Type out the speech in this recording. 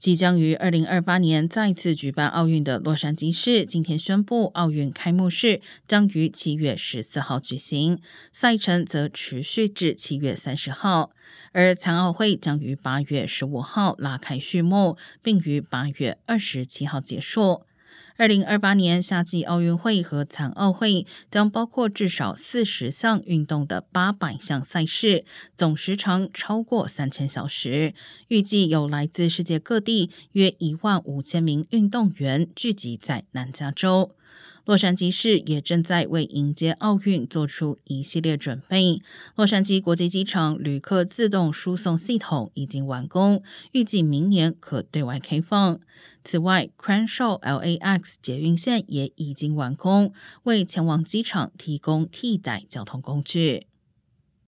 即将于二零二八年再次举办奥运的洛杉矶市，今天宣布奥运开幕式将于七月十四号举行，赛程则持续至七月三十号，而残奥会将于八月十五号拉开序幕，并于八月二十七号结束。二零二八年夏季奥运会和残奥会将包括至少四十项运动的八百项赛事，总时长超过三千小时。预计有来自世界各地约一万五千名运动员聚集在南加州。洛杉矶市也正在为迎接奥运做出一系列准备。洛杉矶国际机场旅客自动输送系统已经完工，预计明年可对外开放。此外，Crenshaw LAX 捷运线也已经完工，为前往机场提供替代交通工具。